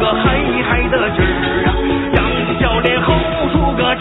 个嗨嗨的劲儿啊扬起笑脸吼出个